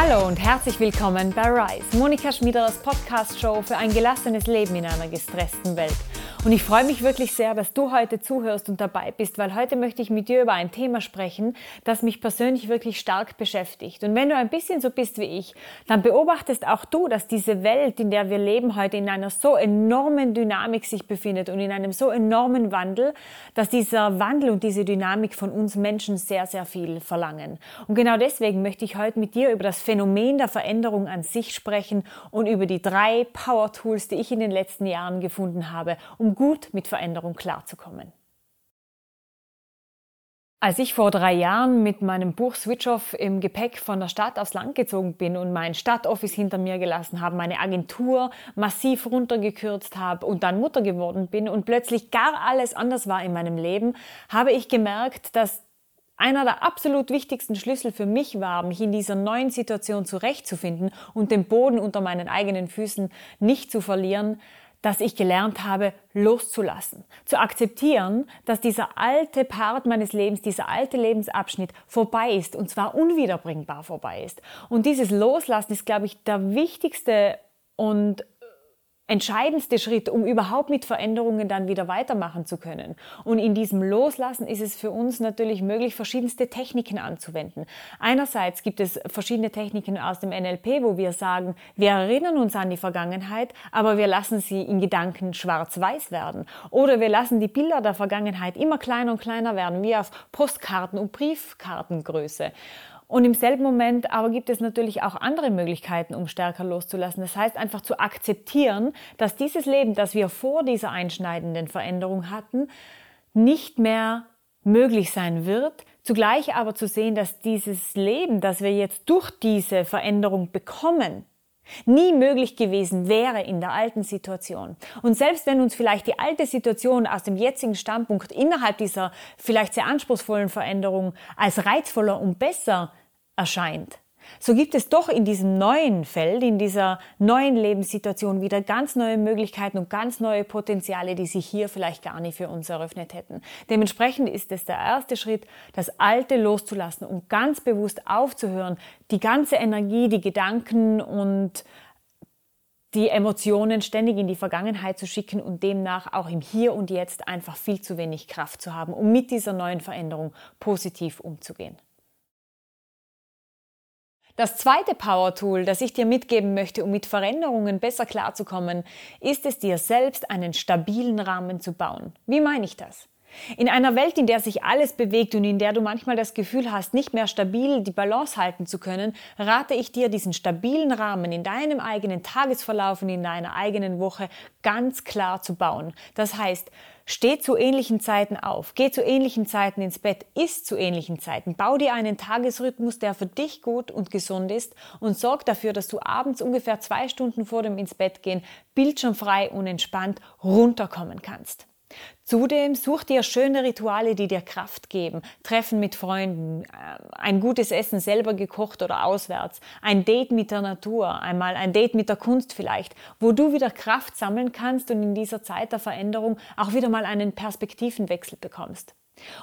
Hallo und herzlich willkommen bei Rise, Monika Schmiederers Podcast-Show für ein gelassenes Leben in einer gestressten Welt. Und ich freue mich wirklich sehr, dass du heute zuhörst und dabei bist, weil heute möchte ich mit dir über ein Thema sprechen, das mich persönlich wirklich stark beschäftigt. Und wenn du ein bisschen so bist wie ich, dann beobachtest auch du, dass diese Welt, in der wir leben, heute in einer so enormen Dynamik sich befindet und in einem so enormen Wandel, dass dieser Wandel und diese Dynamik von uns Menschen sehr, sehr viel verlangen. Und genau deswegen möchte ich heute mit dir über das Phänomen der Veränderung an sich sprechen und über die drei Power Tools, die ich in den letzten Jahren gefunden habe, um gut mit Veränderung klarzukommen. Als ich vor drei Jahren mit meinem Buch Switch Off im Gepäck von der Stadt aufs Land gezogen bin und mein Stadtoffice hinter mir gelassen habe, meine Agentur massiv runtergekürzt habe und dann Mutter geworden bin und plötzlich gar alles anders war in meinem Leben, habe ich gemerkt, dass einer der absolut wichtigsten Schlüssel für mich war, mich in dieser neuen Situation zurechtzufinden und den Boden unter meinen eigenen Füßen nicht zu verlieren, dass ich gelernt habe, loszulassen, zu akzeptieren, dass dieser alte Part meines Lebens, dieser alte Lebensabschnitt vorbei ist und zwar unwiederbringbar vorbei ist. Und dieses Loslassen ist, glaube ich, der wichtigste und entscheidendste Schritt, um überhaupt mit Veränderungen dann wieder weitermachen zu können. Und in diesem Loslassen ist es für uns natürlich möglich, verschiedenste Techniken anzuwenden. Einerseits gibt es verschiedene Techniken aus dem NLP, wo wir sagen, wir erinnern uns an die Vergangenheit, aber wir lassen sie in Gedanken schwarz-weiß werden. Oder wir lassen die Bilder der Vergangenheit immer kleiner und kleiner werden, wie auf Postkarten und Briefkartengröße. Und im selben Moment aber gibt es natürlich auch andere Möglichkeiten, um stärker loszulassen. Das heißt einfach zu akzeptieren, dass dieses Leben, das wir vor dieser einschneidenden Veränderung hatten, nicht mehr möglich sein wird. Zugleich aber zu sehen, dass dieses Leben, das wir jetzt durch diese Veränderung bekommen, nie möglich gewesen wäre in der alten Situation. Und selbst wenn uns vielleicht die alte Situation aus dem jetzigen Standpunkt innerhalb dieser vielleicht sehr anspruchsvollen Veränderung als reizvoller und besser erscheint, so gibt es doch in diesem neuen Feld, in dieser neuen Lebenssituation wieder ganz neue Möglichkeiten und ganz neue Potenziale, die sich hier vielleicht gar nicht für uns eröffnet hätten. Dementsprechend ist es der erste Schritt, das Alte loszulassen und ganz bewusst aufzuhören, die ganze Energie, die Gedanken und die Emotionen ständig in die Vergangenheit zu schicken und demnach auch im Hier und Jetzt einfach viel zu wenig Kraft zu haben, um mit dieser neuen Veränderung positiv umzugehen. Das zweite Power Tool, das ich dir mitgeben möchte, um mit Veränderungen besser klarzukommen, ist es dir selbst einen stabilen Rahmen zu bauen. Wie meine ich das? In einer Welt, in der sich alles bewegt und in der du manchmal das Gefühl hast, nicht mehr stabil die Balance halten zu können, rate ich dir, diesen stabilen Rahmen in deinem eigenen Tagesverlauf und in deiner eigenen Woche ganz klar zu bauen. Das heißt, Steh zu ähnlichen Zeiten auf, geh zu ähnlichen Zeiten ins Bett, isst zu ähnlichen Zeiten, bau dir einen Tagesrhythmus, der für dich gut und gesund ist und sorg dafür, dass du abends ungefähr zwei Stunden vor dem ins Bett gehen bildschirmfrei und entspannt runterkommen kannst. Zudem such dir schöne Rituale, die dir Kraft geben. Treffen mit Freunden, äh, ein gutes Essen selber gekocht oder auswärts, ein Date mit der Natur, einmal ein Date mit der Kunst vielleicht, wo du wieder Kraft sammeln kannst und in dieser Zeit der Veränderung auch wieder mal einen Perspektivenwechsel bekommst.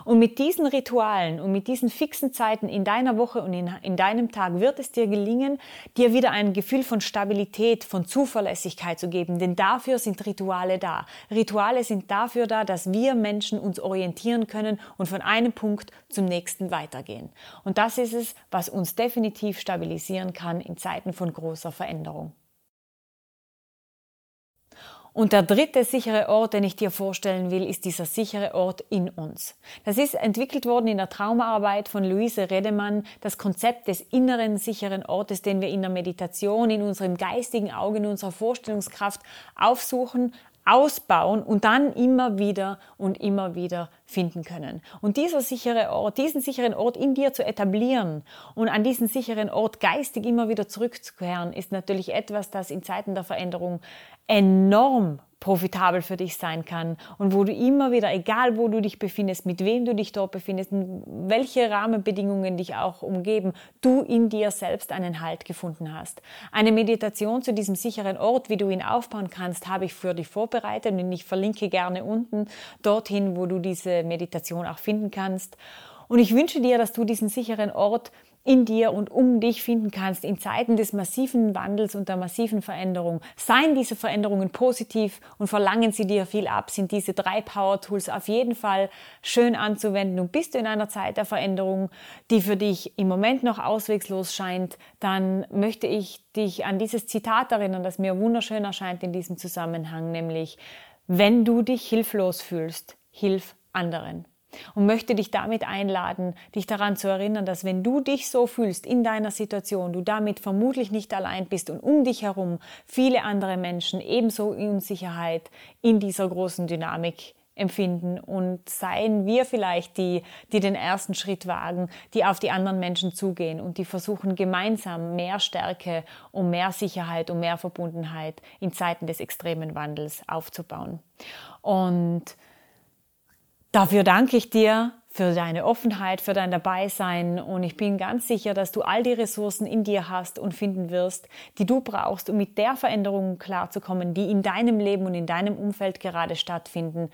Und mit diesen Ritualen und mit diesen fixen Zeiten in deiner Woche und in, in, deinem Tag wird es dir gelingen, dir wieder ein Gefühl von Stabilität, von Zuverlässigkeit zu geben. Denn dafür sind Rituale da. Rituale sind dafür da, dass wir Menschen uns orientieren können und von einem Punkt zum nächsten weitergehen. Und das ist es, was uns definitiv stabilisieren kann in Zeiten von großer Veränderung. Und der dritte sichere Ort, den ich dir vorstellen will, ist dieser sichere Ort in uns. Das ist entwickelt worden in der Traumaarbeit von Luise Redemann, das Konzept des inneren sicheren Ortes, den wir in der Meditation, in unserem geistigen Auge, in unserer Vorstellungskraft aufsuchen, ausbauen und dann immer wieder und immer wieder finden können. Und dieser sichere Ort, diesen sicheren Ort in dir zu etablieren und an diesen sicheren Ort geistig immer wieder zurückzukehren, ist natürlich etwas, das in Zeiten der Veränderung enorm profitabel für dich sein kann und wo du immer wieder, egal wo du dich befindest, mit wem du dich dort befindest, welche Rahmenbedingungen dich auch umgeben, du in dir selbst einen Halt gefunden hast. Eine Meditation zu diesem sicheren Ort, wie du ihn aufbauen kannst, habe ich für dich vorbereitet und ich verlinke gerne unten dorthin, wo du diese Meditation auch finden kannst. Und ich wünsche dir, dass du diesen sicheren Ort in dir und um dich finden kannst in Zeiten des massiven Wandels und der massiven Veränderung. Seien diese Veränderungen positiv und verlangen sie dir viel ab, sind diese drei Power Tools auf jeden Fall schön anzuwenden. Und bist du in einer Zeit der Veränderung, die für dich im Moment noch auswegslos scheint, dann möchte ich dich an dieses Zitat erinnern, das mir wunderschön erscheint in diesem Zusammenhang, nämlich wenn du dich hilflos fühlst, hilf anderen und möchte dich damit einladen, dich daran zu erinnern, dass wenn du dich so fühlst in deiner Situation, du damit vermutlich nicht allein bist und um dich herum viele andere Menschen ebenso Unsicherheit in dieser großen Dynamik empfinden und seien wir vielleicht die, die den ersten Schritt wagen, die auf die anderen Menschen zugehen und die versuchen gemeinsam mehr Stärke und mehr Sicherheit und mehr Verbundenheit in Zeiten des extremen Wandels aufzubauen. Und Dafür danke ich dir für deine Offenheit, für dein Dabeisein und ich bin ganz sicher, dass du all die Ressourcen in dir hast und finden wirst, die du brauchst, um mit der Veränderung klarzukommen, die in deinem Leben und in deinem Umfeld gerade stattfinden,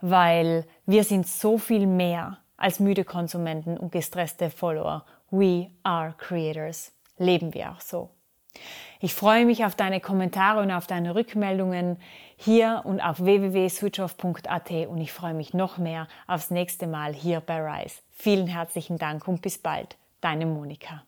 weil wir sind so viel mehr als müde Konsumenten und gestresste Follower. We are creators. Leben wir auch so. Ich freue mich auf deine Kommentare und auf deine Rückmeldungen hier und auf www.switchoff.at und ich freue mich noch mehr aufs nächste Mal hier bei Rise. Vielen herzlichen Dank und bis bald. Deine Monika.